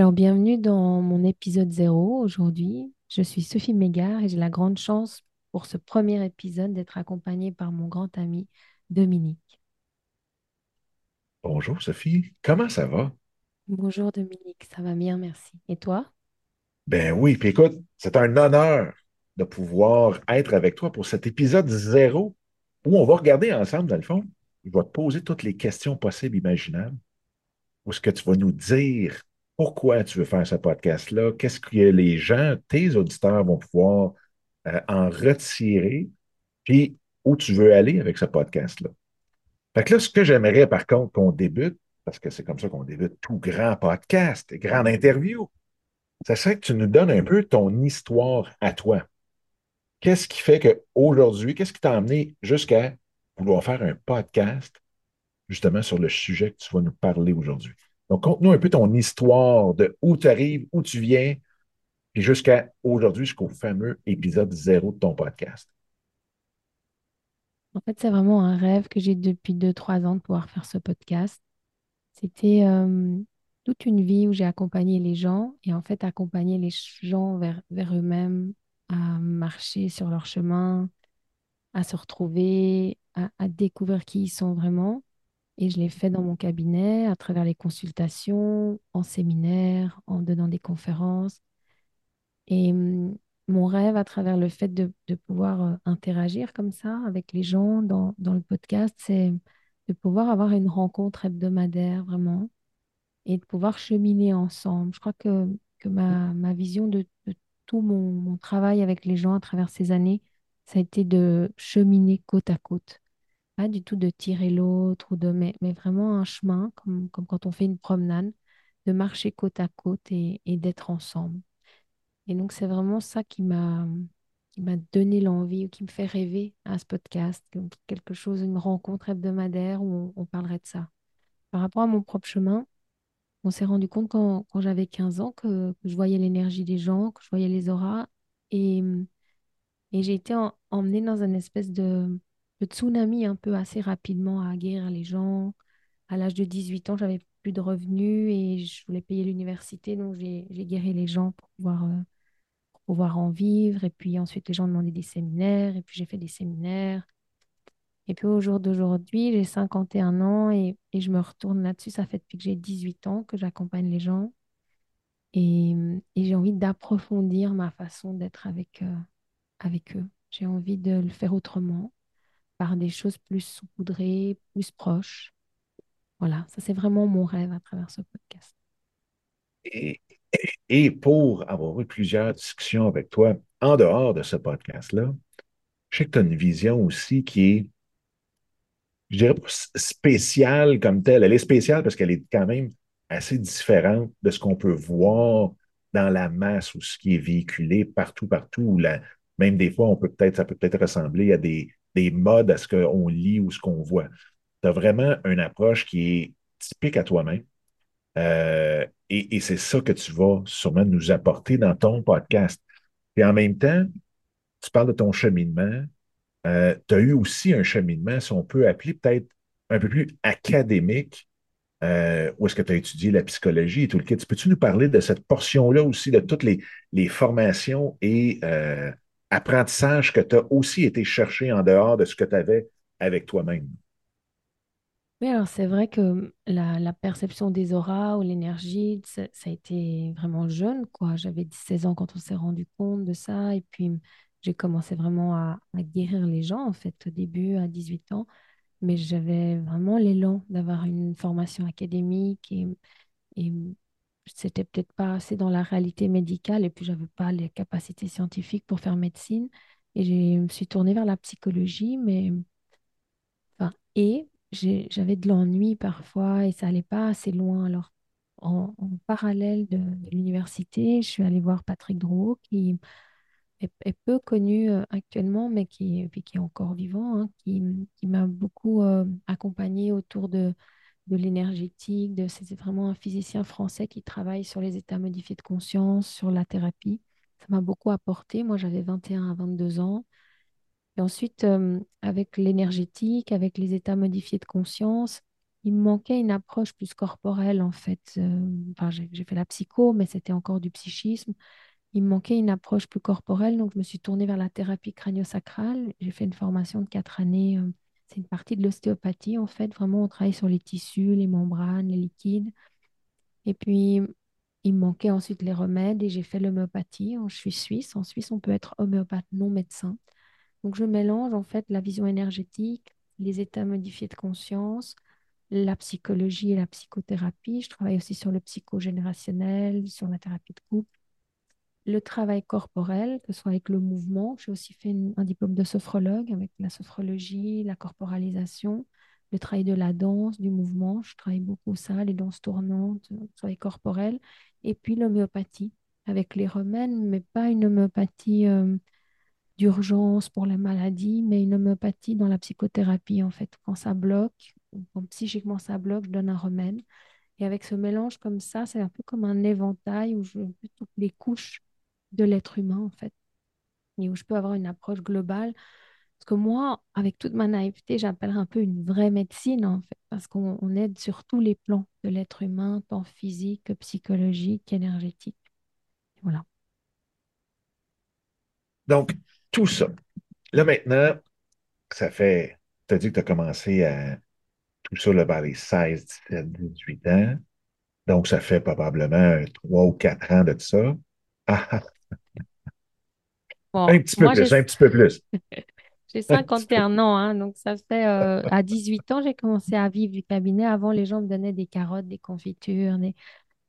Alors bienvenue dans mon épisode 0 aujourd'hui. Je suis Sophie Mégard et j'ai la grande chance pour ce premier épisode d'être accompagnée par mon grand ami Dominique. Bonjour Sophie, comment ça va? Bonjour Dominique, ça va bien, merci. Et toi? Ben oui, puis écoute, c'est un honneur de pouvoir être avec toi pour cet épisode zéro où on va regarder ensemble, dans le fond, je vais te poser toutes les questions possibles, imaginables, où est-ce que tu vas nous dire pourquoi tu veux faire ce podcast-là, qu'est-ce que les gens, tes auditeurs vont pouvoir euh, en retirer, puis où tu veux aller avec ce podcast-là? Fait que là, ce que j'aimerais par contre qu'on débute, parce que c'est comme ça qu'on débute tout grand podcast, grande interview, ça serait que tu nous donnes un peu ton histoire à toi. Qu'est-ce qui fait qu'aujourd'hui, qu'est-ce qui t'a amené jusqu'à vouloir faire un podcast justement sur le sujet que tu vas nous parler aujourd'hui? Donc, conte-nous un peu ton histoire de où tu arrives, où tu viens, puis jusqu'à aujourd'hui, jusqu'au fameux épisode zéro de ton podcast. En fait, c'est vraiment un rêve que j'ai depuis deux, trois ans de pouvoir faire ce podcast. C'était euh, toute une vie où j'ai accompagné les gens et en fait accompagné les gens vers, vers eux-mêmes, à marcher sur leur chemin, à se retrouver, à découvrir qui ils sont vraiment. Et je l'ai fait dans mon cabinet, à travers les consultations, en séminaire, en donnant des conférences. Et hum, mon rêve à travers le fait de, pouvoir euh, interagir comme ça avec les gens dans, le podcast, c'est de pouvoir avoir une rencontre hebdomadaire vraiment et de pouvoir cheminer ensemble. Je crois que, que ma, vision de, tout mon, travail avec les gens à travers ces années, ça a été de cheminer côte à côte. Du tout de tirer l'autre, ou de, mais, mais, vraiment un chemin, comme, comme quand on fait une promenade, de marcher côte à côte et d'être ensemble. Et donc, c'est vraiment ça qui m'a qui m'a donné l'envie ou qui me fait rêver à ce podcast, quelque chose, une rencontre hebdomadaire où on, parlerait de ça. Par rapport à mon propre chemin, on s'est rendu compte quand, quand j'avais 15 ans que, je voyais l'énergie des gens, que je voyais les auras et, et j'ai été emmenée dans une espèce de, de, tsunami un peu assez rapidement à guérir les gens. À l'âge de 18 ans, j'avais plus de revenus et je voulais payer l'université, donc j'ai guéri les gens pour pouvoir... Euh, pouvoir en vivre. Et puis ensuite, les gens demandaient des séminaires. Et puis j'ai fait des séminaires. Et puis au jour d'aujourd'hui, j'ai 51 ans et, et, je me retourne là-dessus. Ça fait depuis que j'ai 18 ans que j'accompagne les gens. Et, et j'ai envie d'approfondir ma façon d'être avec, euh, avec eux. J'ai envie de le faire autrement, par des choses plus saupoudrées, plus proches. Voilà, ça c'est vraiment mon rêve à travers ce podcast. Et pour avoir eu plusieurs discussions avec toi en dehors de ce podcast-là, je sais que tu as une vision aussi qui est, je dirais spéciale comme telle. Elle est spéciale parce qu'elle est quand même assez différente de ce qu'on peut voir dans la masse ou ce qui est véhiculé partout, partout. même des fois, on peut peut-être, ça peut peut-être ressembler à des, des modes à ce qu'on lit ou ce qu'on voit. Tu as vraiment une approche qui est typique à toi-même. Euh, et, c'est ça que tu vas sûrement nous apporter dans ton podcast. Et en même temps, tu parles de ton cheminement. Euh, tu as eu aussi un cheminement, si on peut appeler peut-être un peu plus académique, euh, où est-ce que tu as étudié la psychologie et tout le kit. Peux-tu nous parler de cette portion-là aussi, de toutes les, formations et apprentissages que tu as aussi été chercher en dehors de ce que tu avais avec toi-même? Oui, alors c'est vrai que la, perception des auras ou l'énergie, ça, a été vraiment jeune, quoi. J'avais 16 ans quand on s'est rendu compte de ça. Et puis, j'ai commencé vraiment à, guérir les gens, en fait, au début, à 18 ans. Mais j'avais vraiment l'élan d'avoir une formation académique et, et c'était peut-être pas assez dans la réalité médicale. Et puis, j'avais pas les capacités scientifiques pour faire médecine. Et je me suis tournée vers la psychologie, mais... Enfin, et j'avais de l'ennui parfois et ça allait pas assez loin. Alors, en, parallèle de, l'université, je suis allée voir Patrick Drouot, qui est, peu connu euh, actuellement, mais qui, qui est encore vivant, hein, qui, qui m'a beaucoup euh, accompagnée autour de, de l'énergétique. De, c'est vraiment un physicien français qui travaille sur les états modifiés de conscience, sur la thérapie. Ça m'a beaucoup apporté. Moi, j'avais 21 à 22 ans. Et ensuite, euh, avec l'énergétique, avec les états modifiés de conscience, il me manquait une approche plus corporelle, en fait. Euh, enfin, j'ai fait la psycho, mais c'était encore du psychisme. Il me manquait une approche plus corporelle, donc je me suis tournée vers la thérapie crânio-sacrale. J'ai fait une formation de quatre années. euh, c'est une partie de l'ostéopathie, en fait. Vraiment, on travaille sur les tissus, les membranes, les liquides. Et puis, il me manquait ensuite les remèdes et j'ai fait l'homéopathie. Je suis suisse. En Suisse, on peut être homéopathe non médecin. Donc, je mélange en fait la vision énergétique, les états modifiés de conscience, la psychologie et la psychothérapie. Je travaille aussi sur le psychogénérationnel, sur la thérapie de couple, le travail corporel, que ce soit avec le mouvement. J'ai aussi fait un diplôme de sophrologue avec la sophrologie, la corporalisation, le travail de la danse, du mouvement. Je travaille beaucoup ça, les danses tournantes, le travail corporel. Et puis l'homéopathie avec les remèdes, mais pas une homéopathie. euh, d'urgence pour la maladie, mais une homéopathie dans la psychothérapie, en fait. Quand ça bloque, quand psychiquement ça bloque, je donne un remède. Et avec ce mélange comme ça, c'est un peu comme un éventail où je veux toutes les couches de l'être humain, en fait, et où je peux avoir une approche globale. Parce que moi, avec toute ma naïveté, j'appellerais un peu une vraie médecine, en fait, parce qu'on on aide sur tous les plans de l'être humain, tant physique que psychologique, énergétique. Voilà. Donc, tout ça. Là, maintenant, ça fait, tu as dit que tu as commencé à tout ça là, vers les 16, 17, 18 ans. Donc, ça fait probablement trois ou quatre ans de ça. Ah, ah, Bon, un petit peu moi, j'ai plus, un petit peu plus. J'ai Un petit peu. 51 ans, hein, donc ça fait euh, à 18 ans, j'ai commencé à vivre du cabinet. Avant, les gens me donnaient des carottes, des confitures. des-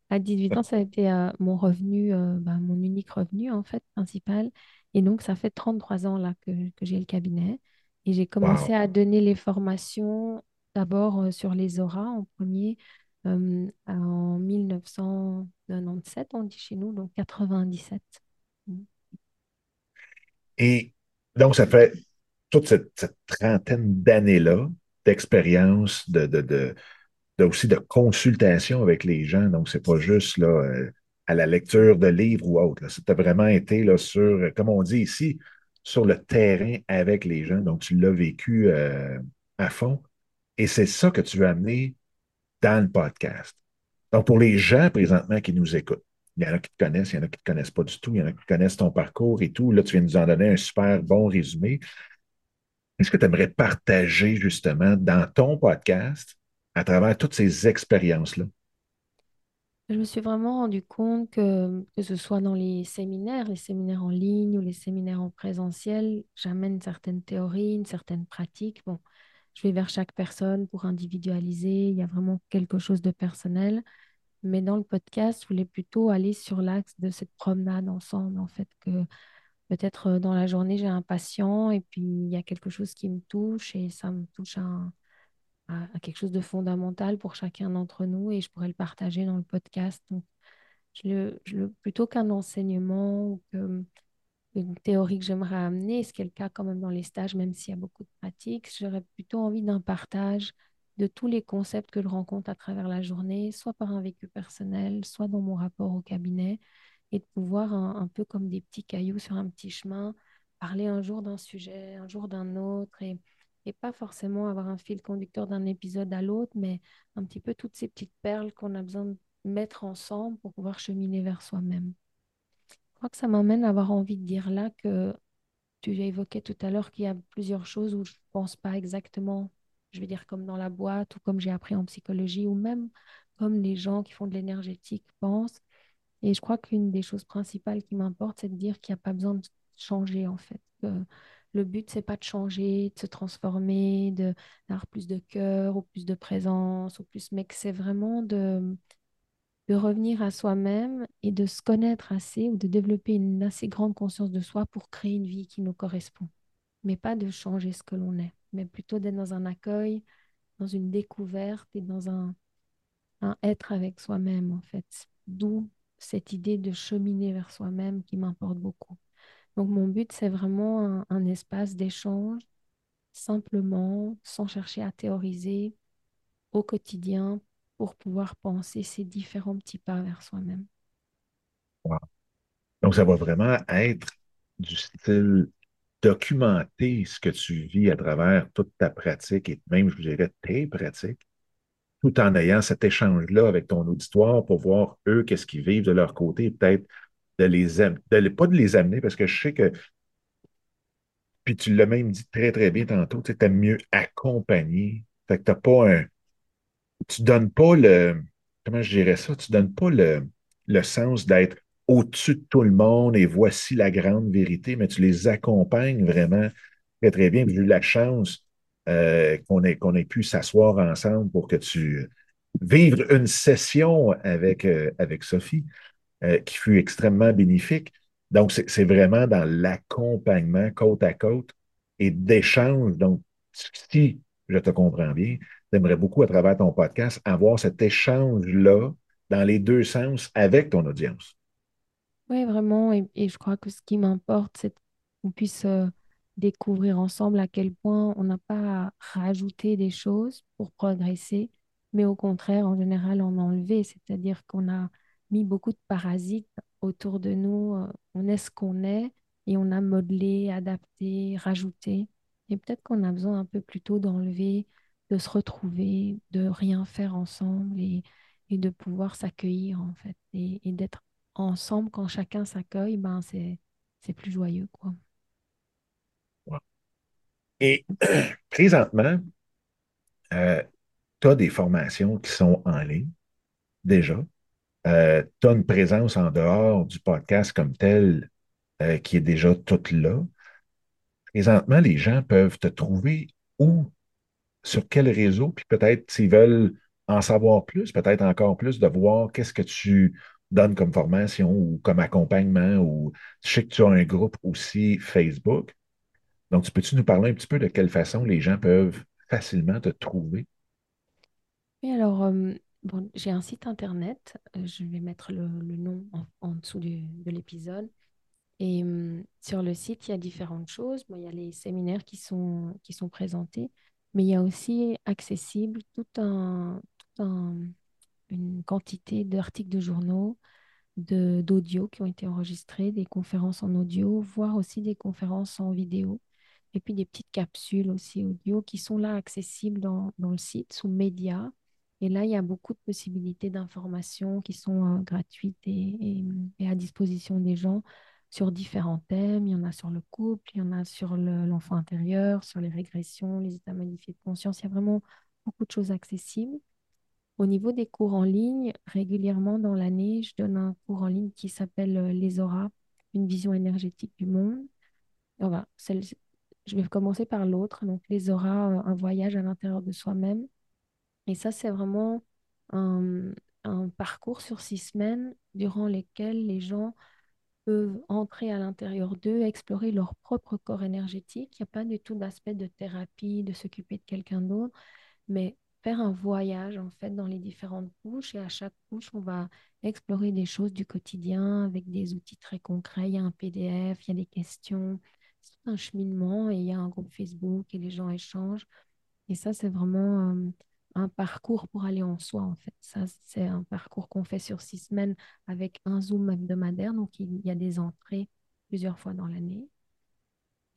À 18 ans, ça a été euh, mon revenu, euh, bah, mon unique revenu en fait, principal. Et donc, ça fait 33 ans là que, que j'ai le cabinet. Et j'ai commencé Wow. à donner les formations d'abord euh, sur les auras en premier en 1997, on dit chez nous, donc 97. Et donc, ça fait toute cette, trentaine d'années-là d'expérience, de, de, de, aussi de consultation avec les gens. Donc, c'est pas juste là, euh, à la lecture de livres ou autre. C'était vraiment été là, sur, comme on dit ici, sur le terrain avec les gens. Donc, tu l'as vécu euh, à fond. Et c'est ça que tu veux amener dans le podcast. Donc, pour les gens présentement qui nous écoutent, il y en a qui te connaissent, il y en a qui ne te connaissent pas du tout, il y en a qui connaissent ton parcours et tout. Là, tu viens de nous en donner un super bon résumé. Qu'est-ce que tu aimerais partager justement dans ton podcast à travers toutes ces expériences-là? Je me suis vraiment rendu compte que, que ce soit dans les séminaires, les séminaires en ligne ou les séminaires en présentiel, j'amène certaines théories, une certaine pratique. Bon, je vais vers chaque personne pour individualiser, il y a vraiment quelque chose de personnel. Mais dans le podcast, je voulais plutôt aller sur l'axe de cette promenade ensemble, en fait, que peut-être euh, dans la journée, j'ai un patient et puis il y a quelque chose qui me touche et ça me touche à quelque chose de fondamental pour chacun d'entre nous et je pourrais le partager dans le podcast. Donc, je le, je le- plutôt qu'un enseignement ou que- une théorie que j'aimerais amener, ce qui est le cas quand même dans les stages, même s'il y a beaucoup de pratiques, j'aurais plutôt envie d'un partage de tous les concepts que je rencontre à travers la journée, soit par un vécu personnel, soit dans mon rapport au cabinet, et de pouvoir, un, peu comme des petits cailloux sur un petit chemin, parler un jour d'un sujet, un jour d'un autre, et, et pas forcément avoir un fil conducteur d'un épisode à l'autre, mais un petit peu toutes ces petites perles qu'on a besoin de mettre ensemble pour pouvoir cheminer vers soi-même. Je crois que ça m'amène à avoir envie de dire là que tu évoqué tout à l'heure qu'il y a plusieurs choses où je ne pense pas exactement, je vais dire comme dans la boîte ou comme j'ai appris en psychologie ou même comme les gens qui font de l'énergétique pensent. Et je crois qu'une des choses principales qui m'importe, c'est de dire qu'il n'y a pas besoin de changer en fait. Le but, c'est pas de changer, de se transformer, d'avoir plus de cœur ou plus de présence ou plus, mais que c'est vraiment de revenir à soi-même et de se connaître assez ou de développer une assez grande conscience de soi pour créer une vie qui nous correspond. Mais pas de changer ce que l'on est, mais plutôt d'être dans un accueil, dans une découverte et dans un, être avec soi-même, en fait. D'où cette idée de cheminer vers soi-même qui m'importe beaucoup. Donc, mon but, c'est vraiment un, un espace d'échange, simplement, sans chercher à théoriser au quotidien pour pouvoir penser ces différents petits pas vers soi-même. Wow. Donc, ça va vraiment être du style documenter ce que tu vis à travers toute ta pratique et même, je dirais, tes pratiques, tout en ayant cet échange-là avec ton auditoire pour voir eux, qu'est-ce qu'ils vivent de leur côté, peut-être de les amener, de, pas de les amener, parce que je sais que, puis tu l'as même dit très, très bien tantôt, tu aimes mieux accompagner. Fait que t'as pas un, tu donnes pas le, comment je dirais ça, tu donnes pas le, le sens d'être au-dessus de tout le monde et voici la grande vérité, mais tu les accompagnes vraiment très, très bien. J'ai eu la chance euh, qu'on ait, ait pu s'asseoir ensemble pour que tu vives une session avec, euh, avec Sophie euh, qui fut extrêmement bénéfique. Donc, c'est c'est vraiment dans l'accompagnement côte à côte et d'échange. Donc, si je te comprends bien, j'aimerais beaucoup à travers ton podcast avoir cet échange-là dans les deux sens avec ton audience. Oui, vraiment. Et, je crois que ce qui m'importe, c'est qu'on puisse euh, découvrir ensemble à quel point on n'a pas à rajouter des choses pour progresser, mais au contraire, en général, en enlever. C'est-à-dire qu'on a mis beaucoup de parasites autour de nous. euh, On est ce qu'on est et on a modelé, adapté, rajouté. Et peut-être qu'on a besoin un peu plutôt d'enlever, de se retrouver, de rien faire ensemble et, de pouvoir s'accueillir en fait et d'être ensemble, quand chacun s'accueille, ben c'est plus joyeux, quoi. Et présentement, euh, tu as des formations qui sont en ligne déjà. Euh, tu as une présence en dehors du podcast comme tel euh, qui est déjà toute là. Présentement, les gens peuvent te trouver où, sur quel réseau, puis peut-être s'ils veulent en savoir plus, peut-être encore plus, de voir qu'est-ce que tu donnes comme formation ou comme accompagnement, ou je sais que tu as un groupe aussi Facebook. Donc, tu peux-tu nous parler un petit peu de quelle façon les gens peuvent facilement te trouver? Et alors, euh, bon, j'ai un site internet, euh, je vais mettre le, nom en, dessous de l'épisode. Et hum, sur le site, il y a différentes choses. Il y a les séminaires qui sont, qui sont présentés, mais il y a aussi accessible tout tout un- une quantité d'articles de journaux, d'audio qui ont été enregistrés, des conférences en audio, voire aussi des conférences en vidéo. Et puis des petites capsules aussi audio qui sont là accessibles dans, dans le site sous médias. Et là, il y a beaucoup de possibilités d'informations qui sont euh, gratuites et, et- à disposition des gens sur différents thèmes. Il y en a sur le couple, il y en a sur le- l'enfant intérieur, sur les régressions, les états modifiés de conscience. Il y a vraiment beaucoup de choses accessibles. Au niveau des cours en ligne, régulièrement dans l'année, je donne un cours en ligne qui s'appelle euh, Les auras, une vision énergétique du monde. On va, celle- je vais commencer par l'autre, donc les auras, euh, un voyage à l'intérieur de soi-même. Et ça, c'est vraiment un, un parcours sur six semaines durant lesquels les gens peuvent entrer à l'intérieur d'eux, explorer leur propre corps énergétique. Il n'y a pas du tout d'aspect de thérapie, de s'occuper de quelqu'un d'autre, mais faire un voyage en fait dans les différentes couches. Et à chaque couche, on va explorer des choses du quotidien avec des outils très concrets. Il y a un PDF, il y a des questions. C'est tout un cheminement et il y a un groupe Facebook et les gens échangent. Et ça, c'est vraiment euh, un parcours pour aller en soi, en fait. Ça, c'est un parcours qu'on fait sur six semaines avec un Zoom hebdomadaire. Donc, il y a des entrées plusieurs fois dans l'année.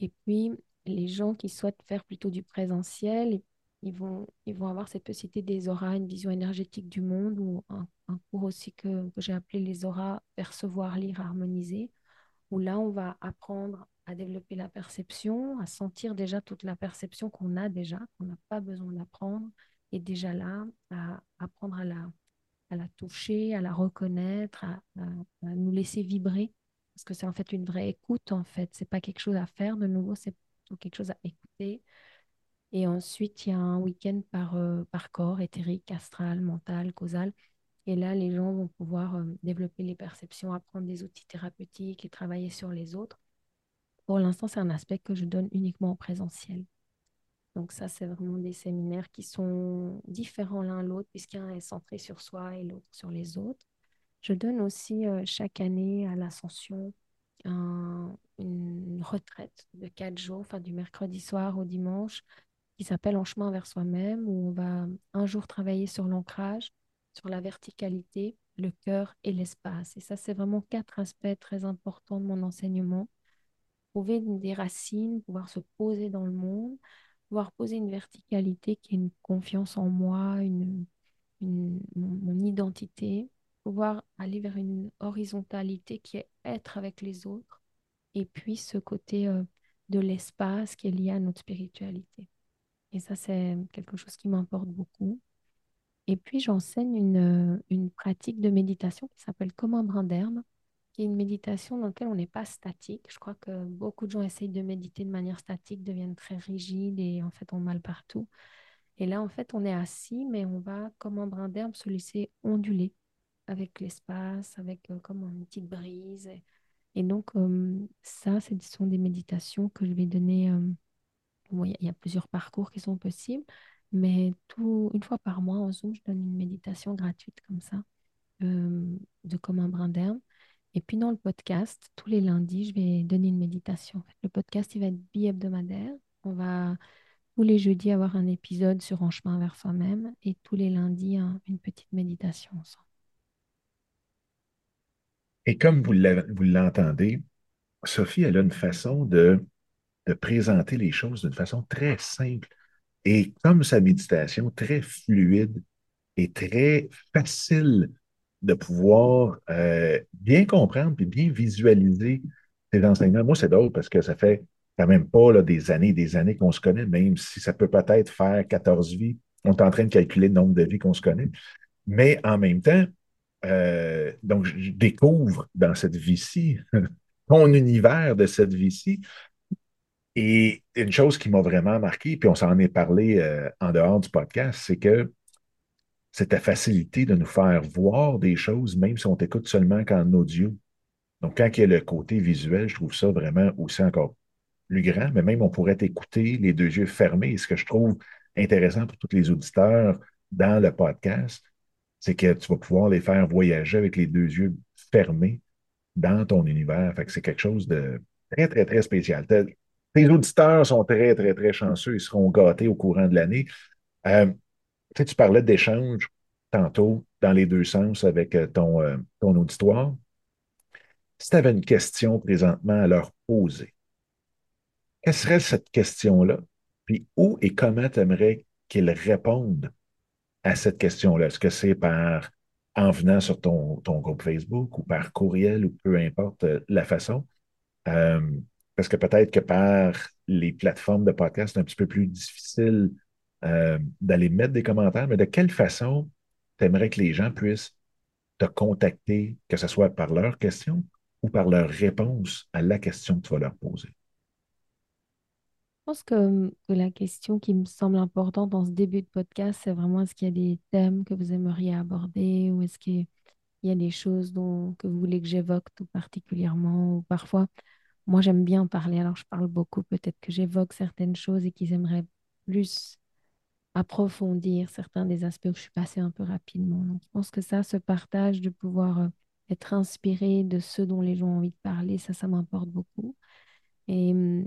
Et puis, les gens qui souhaitent faire plutôt du présentiel, ils vont, ils vont avoir cette possibilité des auras, une vision énergétique du monde, ou un, cours aussi que, j'ai appelé les auras percevoir, lire, harmoniser où là, on va apprendre à développer la perception, à sentir déjà toute la perception qu'on a déjà, qu'on n'a pas besoin d'apprendre, et déjà là, à apprendre à la, à la toucher, à la reconnaître, à, à- nous laisser vibrer, parce que c'est en fait une vraie écoute, en fait. C'est pas quelque chose à faire, de nouveau, c'est quelque chose à écouter. Et ensuite, il y a un week-end par, euh, par corps, éthérique, astral, mental, causal. Et là, les gens vont pouvoir euh, développer les perceptions, apprendre des outils thérapeutiques et travailler sur les autres. Pour l'instant, c'est un aspect que je donne uniquement en présentiel. Donc ça, c'est vraiment des séminaires qui sont différents l'un l'autre, puisqu'un est centré sur soi et l'autre sur les autres. Je donne aussi euh, chaque année à l'Ascension une retraite de quatre jours, enfin du mercredi soir au dimanche, qui s'appelle En chemin vers soi-même, où on va un jour travailler sur l'ancrage, sur la verticalité, le cœur et l'espace. Et ça, c'est vraiment quatre aspects très importants de mon enseignement. Trouver des racines, pouvoir se poser dans le monde, pouvoir poser une verticalité qui est une confiance en moi, une, mon, identité, pouvoir aller vers une horizontalité qui est être avec les autres, et puis ce côté euh, de l'espace qui est lié à notre spiritualité. Et ça, c'est quelque chose qui m'importe beaucoup. Et puis, j'enseigne une, une, pratique de méditation qui s'appelle Comme un brin d'herbe, qui est une méditation dans laquelle on n'est pas statique. Je crois que beaucoup de gens essayent de méditer de manière statique, deviennent très rigides et en fait ont mal partout. Et là, en fait, on est assis, mais on va, comme un brin d'herbe, se laisser onduler avec l'espace, avec euh, comme une petite brise. Et, donc, euh, ça, ce sont des méditations que je vais donner. Euh, il y, a plusieurs parcours qui sont possibles, mais tout, une fois par mois, en Zoom, je donne une méditation gratuite comme ça, de comme un brin d'herbe. Et puis dans le podcast, tous les lundis, je vais donner une méditation. Le podcast, il va être bi-hebdomadaire. On va tous les jeudis avoir un épisode sur En chemin vers soi-même et tous les lundis, une petite méditation ensemble. Et comme vous l'entendez, Sophie, elle a une façon de, de présenter les choses d'une façon très simple et comme sa méditation, très fluide et très facile de pouvoir euh, bien comprendre et bien visualiser ces enseignements. Moi, c'est drôle parce que ça fait quand même pas là, des années et des années qu'on se connaît, même si ça peut peut-être faire 14 vies. On est en train de calculer le nombre de vies qu'on se connaît. Mais en même temps, euh, donc je découvre dans cette vie-ci, ton univers de cette vie-ci. Et une chose qui m'a vraiment marqué, puis on s'en est parlé euh, en dehors du podcast, c'est que c'est ta facilité de nous faire voir des choses, même si on t'écoute seulement qu'en audio. Donc, quand il y a le côté visuel, je trouve ça vraiment aussi encore plus grand, mais même on pourrait t'écouter les deux yeux fermés. Ce que je trouve intéressant pour tous les auditeurs dans le podcast, c'est que tu vas pouvoir les faire voyager avec les deux yeux fermés dans ton univers. Fait que c'est quelque chose de très, très, très spécial. Tes auditeurs sont très, très, très chanceux. Ils seront gâtés au courant de l'année. Euh, tu, parlais d'échange tantôt dans les deux sens avec euh, ton, euh, ton auditoire. Si tu avais une question présentement à leur poser, quelle serait cette question-là? Puis où et comment tu aimerais qu'ils répondent à cette question-là? Est-ce que c'est par en venant sur ton, ton, groupe Facebook ou par courriel ou peu importe la façon? Parce que peut-être que par les plateformes de podcast, c'est un petit peu plus difficile euh, d'aller mettre des commentaires, mais de quelle façon tu aimerais que les gens puissent te contacter, que ce soit par leurs questions ou par leur réponse à la question que tu vas leur poser? Je pense que, la question qui me semble importante dans ce début de podcast, c'est vraiment est-ce qu'il y a des thèmes que vous aimeriez aborder ou est-ce qu'il y a des choses dont, que vous voulez que j'évoque tout particulièrement ou parfois, moi j'aime bien parler, alors je parle beaucoup, peut-être que j'évoque certaines choses et qu'ils aimeraient plus approfondir certains des aspects où je suis passée un peu rapidement. Donc, je pense que ça, ce partage de pouvoir euh, être inspiré de ce dont les gens ont envie de parler, ça, ça m'importe beaucoup. Et hum,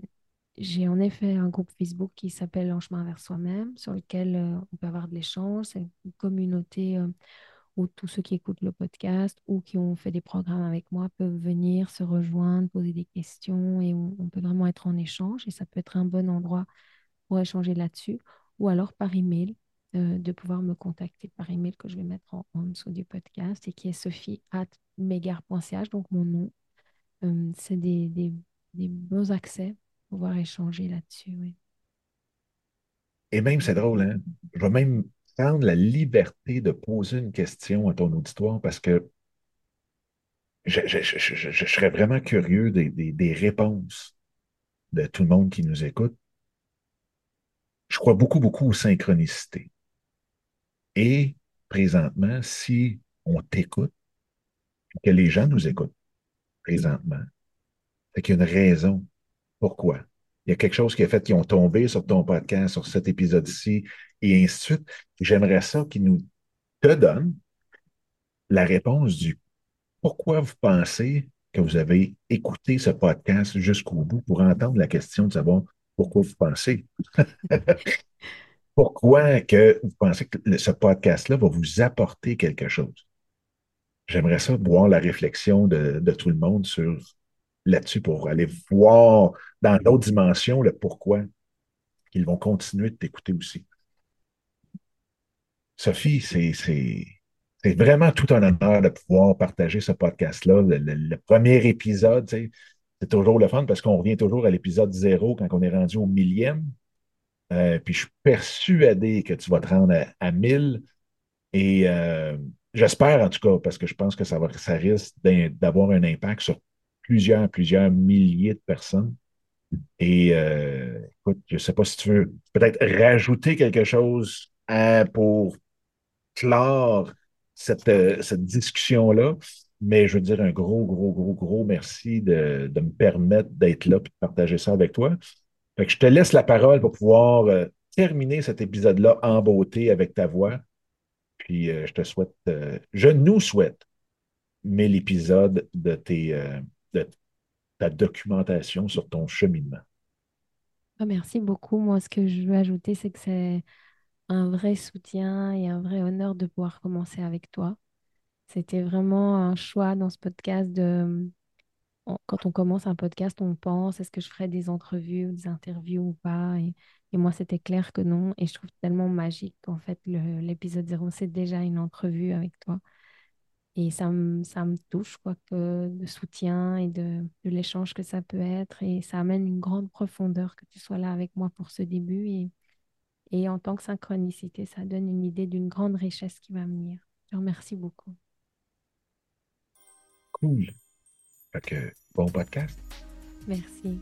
j'ai en effet un groupe Facebook qui s'appelle En chemin vers soi-même, sur lequel euh, on peut avoir de l'échange. C'est une communauté euh, où tous ceux qui écoutent le podcast ou qui ont fait des programmes avec moi peuvent venir se rejoindre, poser des questions et on, peut vraiment être en échange. Et ça peut être un bon endroit pour échanger là-dessus ou alors par email, euh, de pouvoir me contacter par email que je vais mettre en, dessous du podcast et qui est sophie at megare.ch, donc mon nom. Euh, c'est des, des, des, bons accès pour pouvoir échanger là-dessus. Oui. Et même, c'est drôle, hein? Je vais même prendre la liberté de poser une question à ton auditoire parce que je, serais vraiment curieux des, des, des réponses de tout le monde qui nous écoute je crois beaucoup, beaucoup aux synchronicités. Et présentement, si on t'écoute, que les gens nous écoutent présentement, c'est qu'il y a une raison. Pourquoi? il y a quelque chose qui a fait qu'ils ont tombé sur ton podcast, sur cet épisode-ci, et ainsi de suite. J'aimerais ça qu'ils nous te donnent la réponse du pourquoi vous pensez que vous avez écouté ce podcast jusqu'au bout pour entendre la question de savoir pourquoi vous pensez. pourquoi que vous pensez que ce podcast-là va vous apporter quelque chose? J'aimerais ça voir la réflexion de, de tout le monde sur là-dessus pour aller voir dans d'autres dimensions le pourquoi qu'ils vont continuer de t'écouter aussi. Sophie, c'est vraiment tout un honneur de pouvoir partager ce podcast-là. Le, premier épisode, c'est toujours le fun parce qu'on revient toujours à l'épisode zéro quand on est rendu au millième. Euh, puis je suis persuadé que tu vas te rendre à, mille. Et euh, j'espère en tout cas, parce que je pense que ça, va, ça risque d'avoir un impact sur plusieurs, plusieurs milliers de personnes. Et euh, écoute, je ne sais pas si tu veux peut-être rajouter quelque chose pour clore cette, euh, cette discussion-là. Mais je veux dire un gros, gros, gros, gros merci de, de me permettre d'être là et de partager ça avec toi. Je te laisse la parole pour pouvoir euh, terminer cet épisode-là en beauté avec ta voix. Puis euh, je te souhaite, je nous souhaite, mais l'épisode de, tes, de ta documentation sur ton cheminement. Ah, merci beaucoup. Moi, ce que je veux ajouter, c'est que c'est un vrai soutien et un vrai honneur de pouvoir commencer avec toi. C'était vraiment un choix dans ce podcast de... Quand on commence un podcast, on pense, est-ce que je ferai des entrevues ou des interviews ou pas? Et, moi, c'était clair que non. Et je trouve tellement magique qu'en fait, l'épisode 0, c'est déjà une entrevue avec toi. Et ça me, ça me touche, quoi, que de soutien et de, de l'échange que ça peut être. Et ça amène une grande profondeur que tu sois là avec moi pour ce début. Et et en tant que synchronicité, ça donne une idée d'une grande richesse qui va venir. Je te remercie beaucoup. Cool. Fait que, bon podcast. Merci.